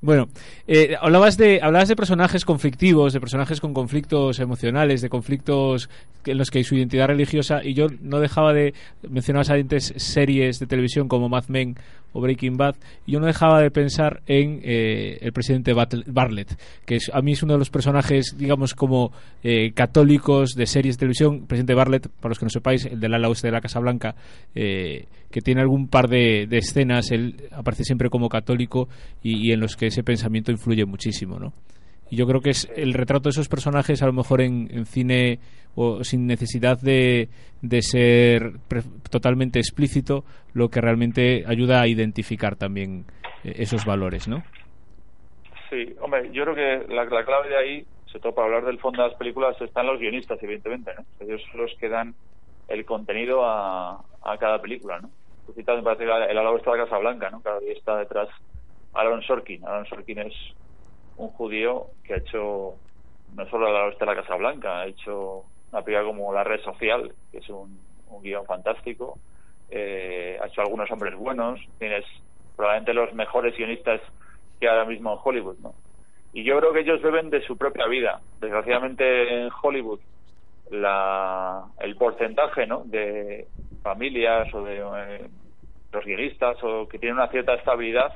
Bueno, eh, hablabas de hablabas de personajes conflictivos, de personajes con conflictos emocionales, de conflictos en los que hay su identidad religiosa y yo no dejaba de mencionabas antes series de televisión como Mad Men o Breaking Bad y yo no dejaba de pensar en eh, el presidente Bartlett, que es, a mí es uno de los personajes, digamos, como eh, católicos de series de televisión. El presidente Bartlett, para los que no sepáis, el del ala oeste de la Casa Blanca, eh, que tiene algún par de, de escenas, él aparece siempre como católico y en los que ese pensamiento influye muchísimo, ¿no? Y yo creo que es el retrato de esos personajes, a lo mejor en, cine o sin necesidad de, de ser pre- totalmente explícito, lo que realmente ayuda a identificar también eh, esos valores, ¿no? Sí, hombre, yo creo que la, la clave de ahí, sobre todo para hablar del fondo de las películas, están los guionistas, evidentemente, ¿no? Ellos son los que dan el contenido a, a cada película, ¿no? Tú citas, me el ala oeste de Casa Blanca, ¿no? Cada día está detrás Aaron Sorkin. Aaron Sorkin es un judío que ha hecho no solo oeste de la Casa Blanca, ha hecho una película como La Red Social, que es un, un guion fantástico, eh, ha hecho algunos hombres buenos, tienes probablemente los mejores guionistas que ahora mismo en Hollywood, ¿no? Y yo creo que ellos beben de su propia vida. Desgraciadamente en Hollywood la, el porcentaje ¿no? de familias o de eh, los guionistas o que tienen una cierta estabilidad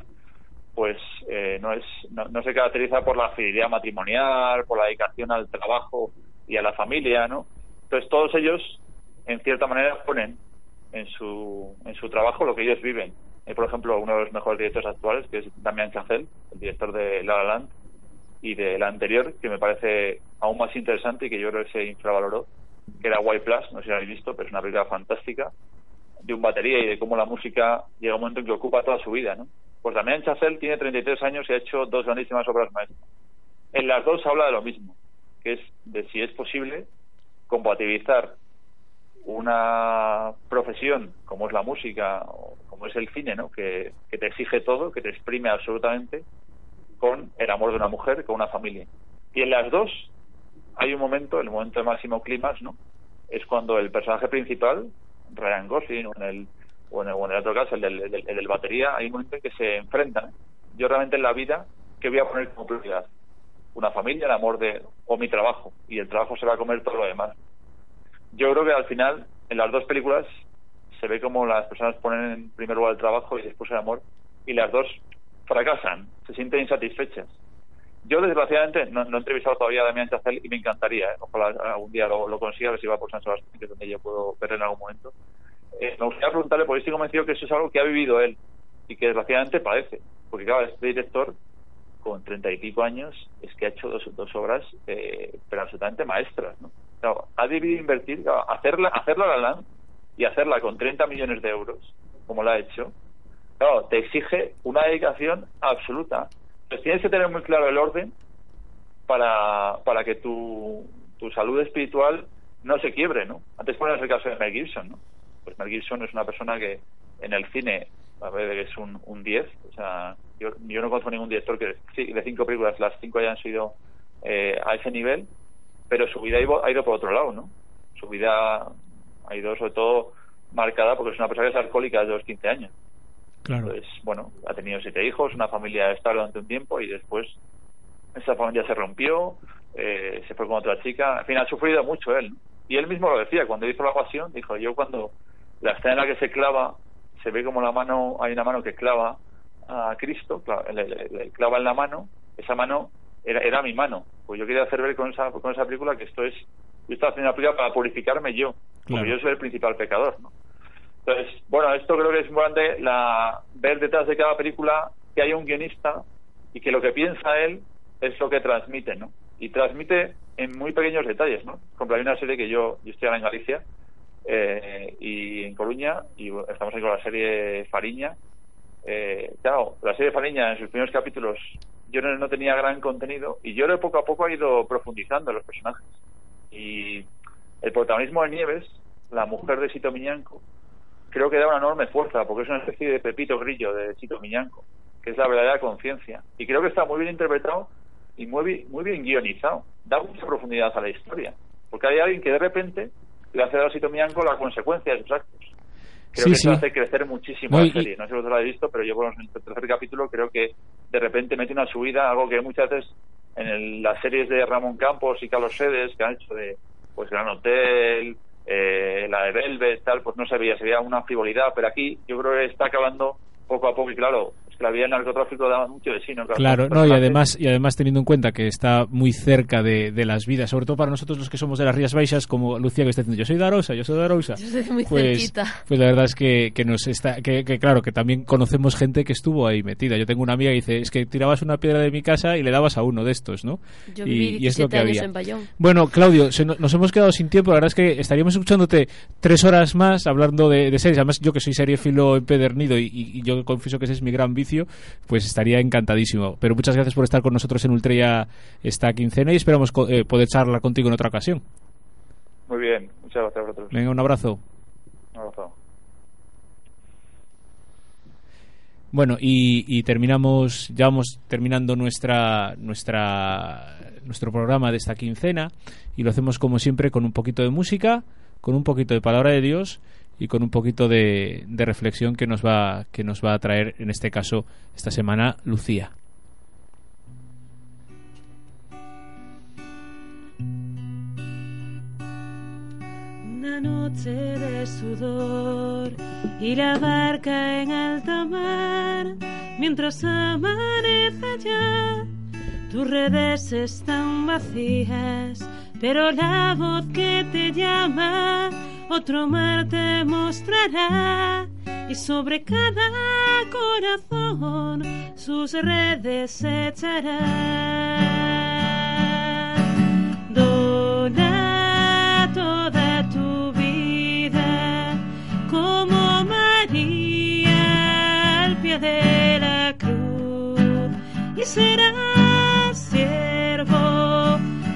pues eh, no es no, se caracteriza por la fidelidad matrimonial por la dedicación al trabajo y a la familia no entonces todos ellos en cierta manera ponen en su en su trabajo lo que ellos viven. Hay, por ejemplo uno de los mejores directores actuales que es Damien Chazelle el director de La La Land y del anterior que me parece aún más interesante y que yo creo que se infravaloró que era White Plus no sé si lo habéis visto pero es una película fantástica de un batería y de cómo la música llega un momento en que ocupa toda su vida ¿no? pues Damien Chazelle tiene 33 años y ha hecho dos grandísimas obras maestras en las dos habla de lo mismo que es de si es posible compatibilizar una profesión como es la música o como es el cine, ¿no? Que, que te exige todo, que te exprime absolutamente, con el amor de una mujer, con una familia. Y en las dos hay un momento, el momento de máximo clímax, ¿no? Es cuando el personaje principal, Ryan Gosling, o en el, o en el, o en el otro caso, el del, el del- el del batería, hay un momento en que se enfrentan. Yo realmente en la vida, ¿qué voy a poner como prioridad? Una familia, el amor de, o mi trabajo. Y el trabajo se va a comer todo lo demás yo creo que al final en las dos películas se ve como las personas ponen en primer lugar el trabajo y después el amor y las dos fracasan, se sienten insatisfechas. Yo desgraciadamente no, no he entrevistado todavía a Damián Chazelle y me encantaría, ¿eh? ojalá algún día lo, lo consiga, a ver si va por San Sebastián, que es donde yo puedo ver en algún momento. Eh, me gustaría preguntarle, porque estoy convencido que eso es algo que ha vivido él y que desgraciadamente padece. Porque claro, este director, con treinta y pico años, es que ha hecho dos, dos obras, eh, pero absolutamente maestras, ¿no? Claro, ha debido invertir, claro, hacerla, hacerla la LAN y hacerla con 30 millones de euros, como la ha hecho, claro, te exige una dedicación absoluta. Entonces tienes que tener muy claro el orden para, para que tu, tu salud espiritual no se quiebre, ¿no? Antes pones el caso de Mel Gibson, ¿no? Pues Mel Gibson es una persona que en el cine a ver, es un, un 10, o sea, yo, no conozco ningún director que de cinco películas las cinco hayan sido eh, a ese nivel, pero su vida ha ido por otro lado, ¿no? Su vida ha ido sobre todo marcada porque es una persona que es alcohólica desde los 15 años. Claro. Entonces, bueno, ha tenido siete hijos, una familia estable durante un tiempo y después esa familia se rompió, eh, se fue con otra chica, en fin, ha sufrido mucho él. Y él mismo lo decía, cuando hizo la pasión, dijo, yo cuando la escena en la que se clava, se ve como la mano, hay una mano que clava a Cristo, clava, le, le- le clava en la mano, esa mano era, era mi mano. Pues yo quería hacer ver con esa, con esa película que esto es, yo estaba haciendo una película para purificarme yo, porque Claro. yo soy el principal pecador, ¿no? Entonces, bueno, esto creo que es importante la, ver detrás de cada película que hay un guionista y que lo que piensa él es lo que transmite, ¿no? Y transmite en muy pequeños detalles, ¿no? Por ejemplo, hay una serie que yo, yo estoy ahora en Galicia eh, y en Coruña y estamos ahí con la serie Fariña. Eh, claro, la serie Fariña en sus primeros capítulos yo no, tenía gran contenido y yo poco a poco he ido profundizando los personajes. Y el protagonismo de Nieves, la mujer de Sito Miñanco, creo que da una enorme fuerza, porque es una especie de Pepito Grillo de Chito Miñanco, que es la verdadera conciencia. Y creo que está muy bien interpretado y muy, muy bien guionizado. Da mucha profundidad a la historia, porque hay alguien que de repente le hace a Chito Miñanco la consecuencia de sus actos. Creo Sí, que eso sí. hace crecer muchísimo la serie. No sé si vosotros lo habéis visto, pero yo por el tercer capítulo creo que de repente mete una subida, algo que muchas veces en el- las series de Ramón Campos y Carlos Sedes que han hecho de pues Gran Hotel, eh, la de Velvet, tal, pues no se veía, se veía una frivolidad, pero aquí yo creo que está acabando poco a poco y claro, la vida del narcotráfico da mucho de sí, ¿no? Claro, no, y además, y además teniendo en cuenta que está muy cerca de, de las vidas, sobre todo para nosotros los que somos de las Rías Baixas, como Lucía que está diciendo, yo soy de Arosa, yo soy de Arosa. Yo soy muy pues, cerquita. pues la verdad es que, que nos está, que, que claro, que también conocemos gente que estuvo ahí metida. Yo tengo una amiga que dice, es que tirabas una piedra de mi casa y le dabas a uno de estos, ¿no? Yo viví y, y es lo 17 que había. en Bayón. Bueno, Claudio, se no- nos hemos quedado sin tiempo. La verdad es que estaríamos escuchándote tres horas más hablando de, de series. Además, yo que soy seriefilo empedernido y, y- yo confieso que ese es mi gran pues estaría encantadísimo. Pero muchas gracias por estar con nosotros en Ultreya esta quincena y esperamos eh, poder charlar contigo en otra ocasión. Muy bien, muchas gracias a vosotros. Venga, un abrazo. Un abrazo. Bueno, y, y terminamos, ya vamos terminando nuestra, nuestra, nuestro programa de esta quincena y lo hacemos como siempre con un poquito de música, con un poquito de palabra de Dios y con un poquito de, de reflexión que nos va que nos va a traer en este caso esta semana Lucía. Una noche de sudor y la barca en alta mar, mientras amanece ya, tus redes están vacías, pero la voz que te llama, otro mar te mostrará, y sobre cada corazón sus redes echará. Dona toda tu vida como María al pie de la cruz y siervo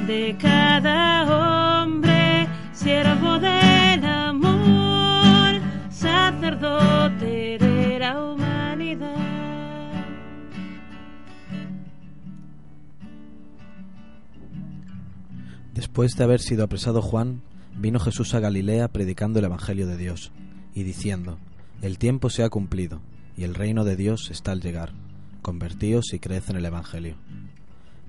de cada hombre, siervo del amor, sacerdote de la humanidad. Después de haber sido apresado Juan, vino Jesús a Galilea predicando el Evangelio de Dios, y diciendo, El tiempo se ha cumplido, y el reino de Dios está al llegar. Convertíos y creed en el Evangelio.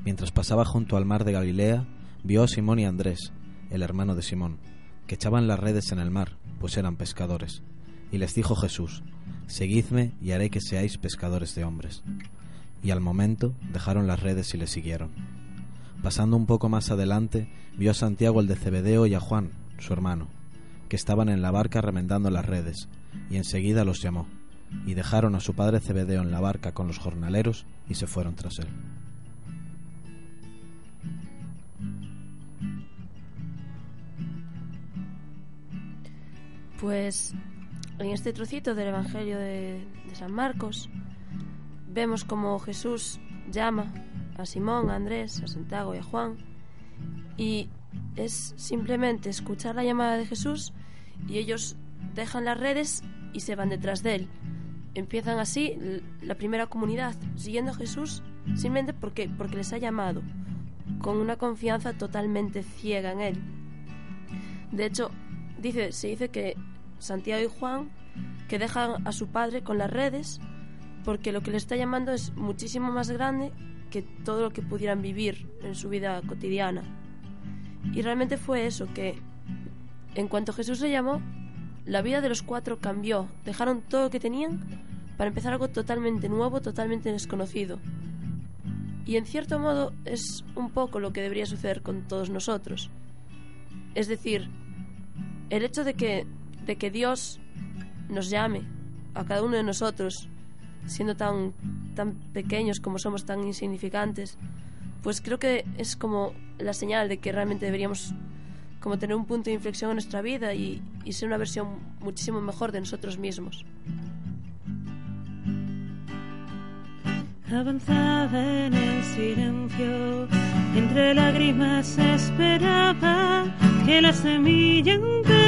Mientras pasaba junto al mar de Galilea, vio a Simón y Andrés, el hermano de Simón, que echaban las redes en el mar, pues eran pescadores. Y les dijo Jesús, Seguidme y haré que seáis pescadores de hombres. Y al momento dejaron las redes y le siguieron. Pasando un poco más adelante, vio a Santiago el de Cebedeo y a Juan, su hermano, que estaban en la barca remendando las redes, y enseguida los llamó. y dejaron a su padre Cebedeo en la barca con los jornaleros y se fueron tras él. Pues en este trocito del Evangelio de, San Marcos vemos como Jesús llama a Simón, a Andrés, a Santiago y a Juan y es simplemente escuchar la llamada de Jesús y ellos dejan las redes y se van detrás de él. Empiezan así la primera comunidad, siguiendo a Jesús simplemente porque, porque les ha llamado, con una confianza totalmente ciega en él. De hecho, dice, se dice que Santiago y Juan que dejan a su padre con las redes porque lo que le está llamando es muchísimo más grande que todo lo que pudieran vivir en su vida cotidiana. Y realmente fue eso, que en cuanto Jesús le llamó, la vida de los cuatro cambió. Dejaron todo lo que tenían para empezar algo totalmente nuevo, totalmente desconocido. Y en cierto modo es un poco lo que debería suceder con todos nosotros. Es decir, el hecho de que, de que Dios nos llame a cada uno de nosotros, siendo tan, tan pequeños como somos, tan insignificantes, pues creo que es como la señal de que realmente deberíamos como tener un punto de inflexión en nuestra vida y, ser una versión muchísimo mejor de nosotros mismos. Avanzaba en el silencio, entre lágrimas esperaba que la semilla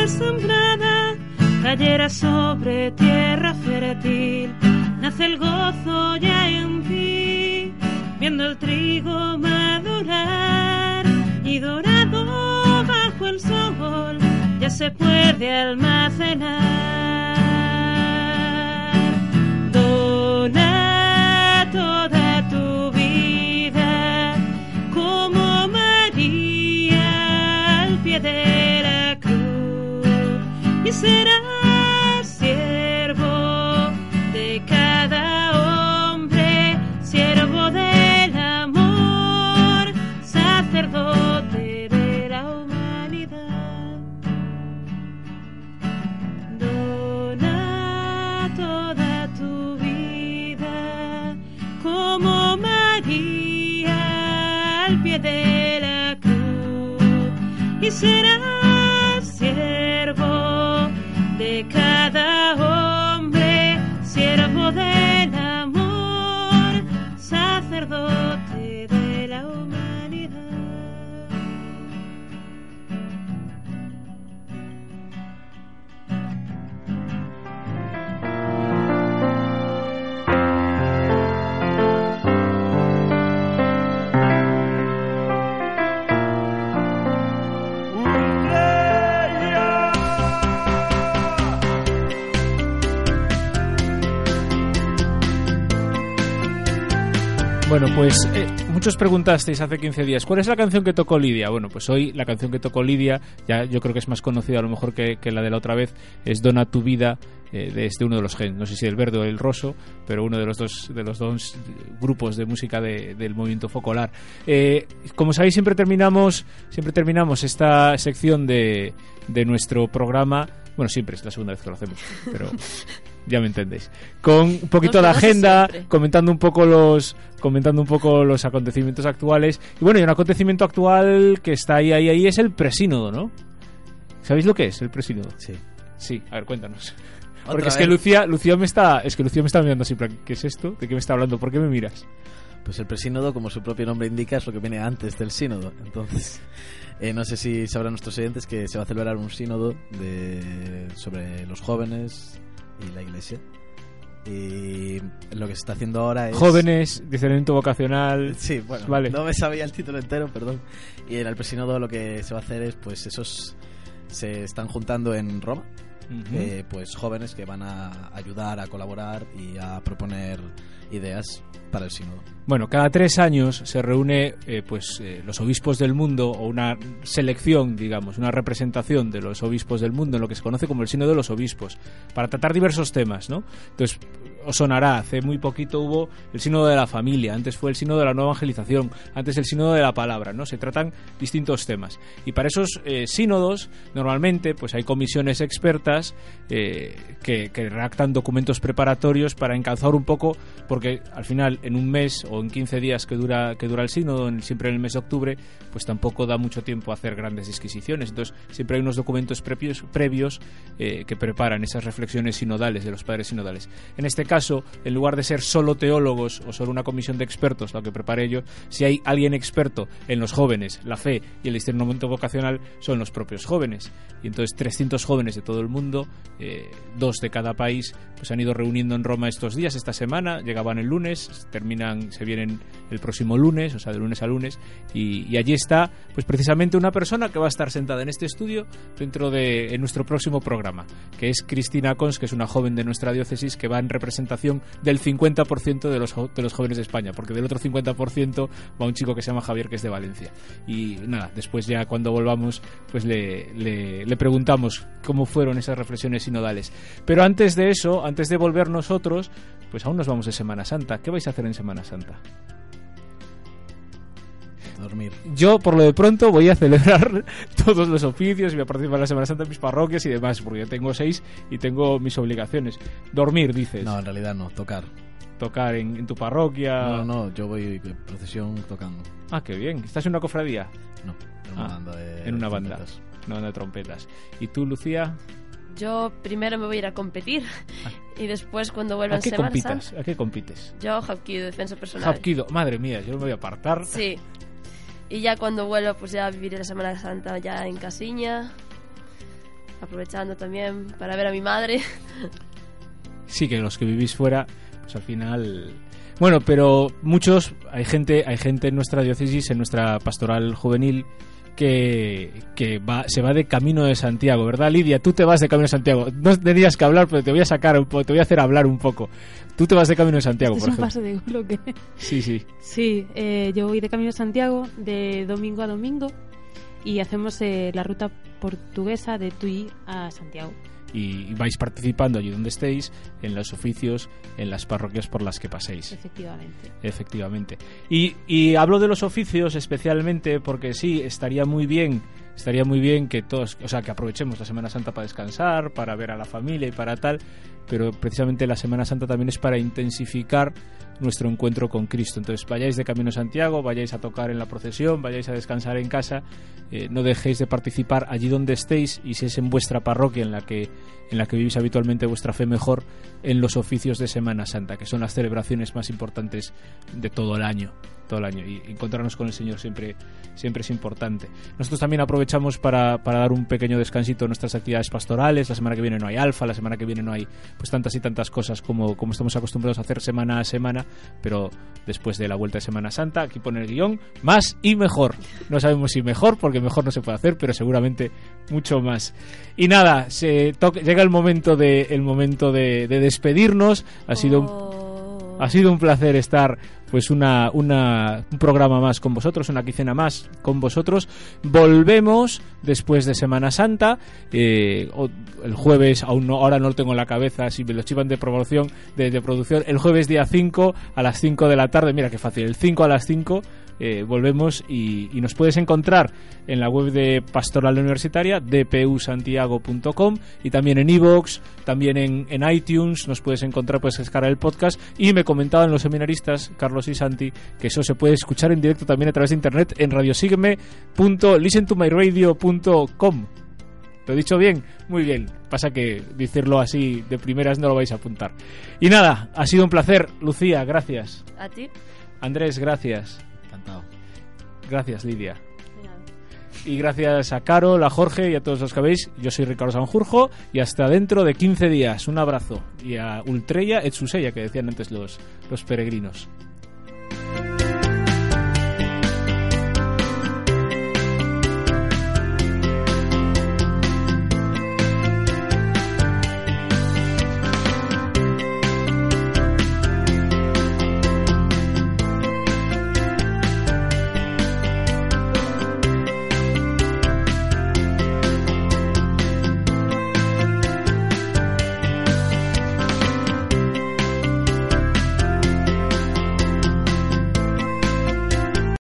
sembrada cayera sobre tierra fértil. Nace el gozo ya en ti, viendo el trigo madurar y dorado bajo el sol, ya se puede almacenar. Serás siervo de cada hombre, siervo del amor, sacerdote de la humanidad. Dona toda tu vida como María al pie de la cruz y serás cada hombre, siervo del amor, sacerdote Bueno, pues eh, muchos preguntasteis hace 15 días, ¿cuál es la canción que tocó Lidia? Bueno, pues hoy la canción que tocó Lidia, ya yo creo que es más conocida a lo mejor que, que la de la otra vez, es Dona tu vida, eh, de este uno de los genes, no sé si el verde o el roso, pero uno de los dos, de los dos grupos de música de- del movimiento focolar. Eh, como sabéis, siempre terminamos, siempre terminamos esta sección de, de nuestro programa, bueno, siempre es la segunda vez que lo hacemos, pero ya me entendéis. Con un poquito de agenda, siempre. comentando un poco los comentando un poco los acontecimientos actuales. Y bueno, y un acontecimiento actual que está ahí ahí ahí es el presínodo, ¿no? ¿Sabéis lo que es el presínodo? Sí. Sí, a ver, cuéntanos. Porque es vez. que Lucía, Lucía me está, es que Lucía me está mirando así, ¿qué es esto? ¿De qué me está hablando? ¿Por qué me miras? Pues el presínodo, como su propio nombre indica, es lo que viene antes del sínodo. Entonces, eh, no sé si sabrán nuestros oyentes que se va a celebrar un sínodo de, sobre los jóvenes y la iglesia. Y lo que se está haciendo ahora es... Jóvenes, discernimiento vocacional. Sí, bueno, vale. no me sabía el título entero, perdón. Y en el presínodo lo que se va a hacer es, pues esos se están juntando en Roma, Ujú. eh, pues jóvenes que van a ayudar, a colaborar y a proponer ideas para el sínodo. Bueno, cada tres años se reúne eh, pues eh, los obispos del mundo o una selección, digamos, una representación de los obispos del mundo en lo que se conoce como el Sínodo de los Obispos para tratar diversos temas, ¿no? Entonces os sonará, hace muy poquito hubo el sínodo de la familia, antes fue el sínodo de la nueva evangelización, antes el sínodo de la palabra, ¿no? Se tratan distintos temas. Y para esos eh, sínodos, normalmente, pues hay comisiones expertas que, que redactan documentos preparatorios para encalzar un poco, porque al final, en un mes o en 15 días que dura, que dura el sínodo, siempre en el mes de octubre, pues tampoco da mucho tiempo a hacer grandes disquisiciones. Entonces, siempre hay unos documentos previos, previos eh, que preparan esas reflexiones sinodales de los padres sinodales. En este caso, en lugar de ser solo teólogos o solo una comisión de expertos la que prepare ello, si hay alguien experto en los jóvenes, la fe y el discernimiento vocacional, son los propios jóvenes. Y entonces 300 jóvenes de todo el mundo, eh, dos de cada país, pues han ido reuniendo en Roma estos días, esta semana, llegaban el lunes, terminan, se vienen el próximo lunes, o sea, de lunes a lunes, y, allí está, pues precisamente una persona que va a estar sentada en este estudio dentro de en nuestro próximo programa, que es Cristina Cons, que es una joven de nuestra diócesis que va en representación del 50% de los, de los jóvenes de España, porque del otro 50% va un chico que se llama Javier, que es de Valencia. Y nada, después ya cuando volvamos, pues le, le, le preguntamos cómo fueron esas reflexiones sinodales. Pero antes de eso, antes de volver nosotros, pues aún nos vamos de Semana Santa. ¿Qué vais a hacer en Semana Santa? Dormir. Yo, por lo de pronto, voy a celebrar todos los oficios y voy a participar en la Semana Santa en mis parroquias y demás, porque yo tengo seis y tengo mis obligaciones. Dormir, dices. No, en realidad no, tocar. Tocar en, en tu parroquia. No, no, yo voy de procesión tocando. Ah, qué bien. ¿Estás en una cofradía? No, en una Ah, banda de En una banda. trompetas. Una banda de trompetas. ¿Y tú, Lucía? Yo primero me voy a ir a competir y después cuando vuelva ¿A qué Semana compitas? Santa... ¿A qué compites? Yo Hapkido, defensa personal. Hapkido. Madre mía, yo me voy a apartar. Sí. Y ya cuando vuelva, pues ya viviré la Semana Santa ya en Casiña. Aprovechando también para ver a mi madre. sí que los que vivís fuera, pues al final. Bueno, pero muchos, hay gente, hay gente en nuestra diócesis, en nuestra pastoral juvenil, que, que va, se va de camino de Santiago, ¿verdad, Lidia? Tú te vas de camino de Santiago. No tenías que hablar, pero te voy a sacar un poco, te voy a hacer hablar un poco. Tú te vas de camino de Santiago, Este es por un paso de bloque. Sí, sí. Sí, eh, yo voy de camino a Santiago de domingo a domingo y hacemos eh, la ruta portuguesa de Tui a Santiago. Y vais participando allí donde estéis, en los oficios, en las parroquias por las que paséis. Efectivamente. Efectivamente. Y, y hablo de los oficios especialmente porque sí, estaría muy bien, estaría muy bien que todos, o sea, que aprovechemos la Semana Santa para descansar, para ver a la familia y para tal, pero precisamente la Semana Santa también es para intensificar nuestro encuentro con Cristo. Entonces, vayáis de camino a Santiago, vayáis a tocar en la procesión, vayáis a descansar en casa, eh, no dejéis de participar allí donde estéis y si es en vuestra parroquia en la que en la que vivís habitualmente vuestra fe mejor en los oficios de Semana Santa, que son las celebraciones más importantes de todo el año, todo el año y encontrarnos con el Señor siempre siempre es importante. Nosotros también aprovechamos para, para dar un pequeño descansito en nuestras actividades pastorales, la semana que viene no hay alfa, la semana que viene no hay pues tantas y tantas cosas como, como estamos acostumbrados a hacer semana a semana, pero después de la vuelta de Semana Santa, aquí pone el guion, más y mejor. No sabemos si mejor, porque mejor no se puede hacer, pero seguramente mucho más. Y nada, se llega el momento de el momento de, de despedirnos. Ha sido un, ha sido un placer estar pues una, una- un programa más con vosotros, una quicena más con vosotros. Volvemos después de Semana Santa. eh, el jueves, aún no, ahora no lo tengo en la cabeza, si me lo chivan de promoción, de, de producción, el jueves día 5 a las 5 de la tarde, mira qué fácil, el 5 a las 5 eh, volvemos y, y nos puedes encontrar en la web de Pastoral Universitaria, dpusantiago.com y también en iVoox, también en, en iTunes, nos puedes encontrar, puedes descargar el podcast y me comentaban los seminaristas, Carlos y Santi, que eso se puede escuchar en directo también a través de internet en radiosigueme.listentomyradio.com ¿Lo he dicho bien? Muy bien. Pasa que decirlo así de primeras no lo vais a apuntar. Y nada, ha sido un placer. Lucía, gracias. A ti. Andrés, gracias. Gracias, Lidia. Y gracias a Carol, a Jorge y a todos los que veis. Yo soy Ricardo Sanjurjo y hasta dentro de 15 días. Un abrazo. Y a Ultreya et Susella, que decían antes los, los peregrinos.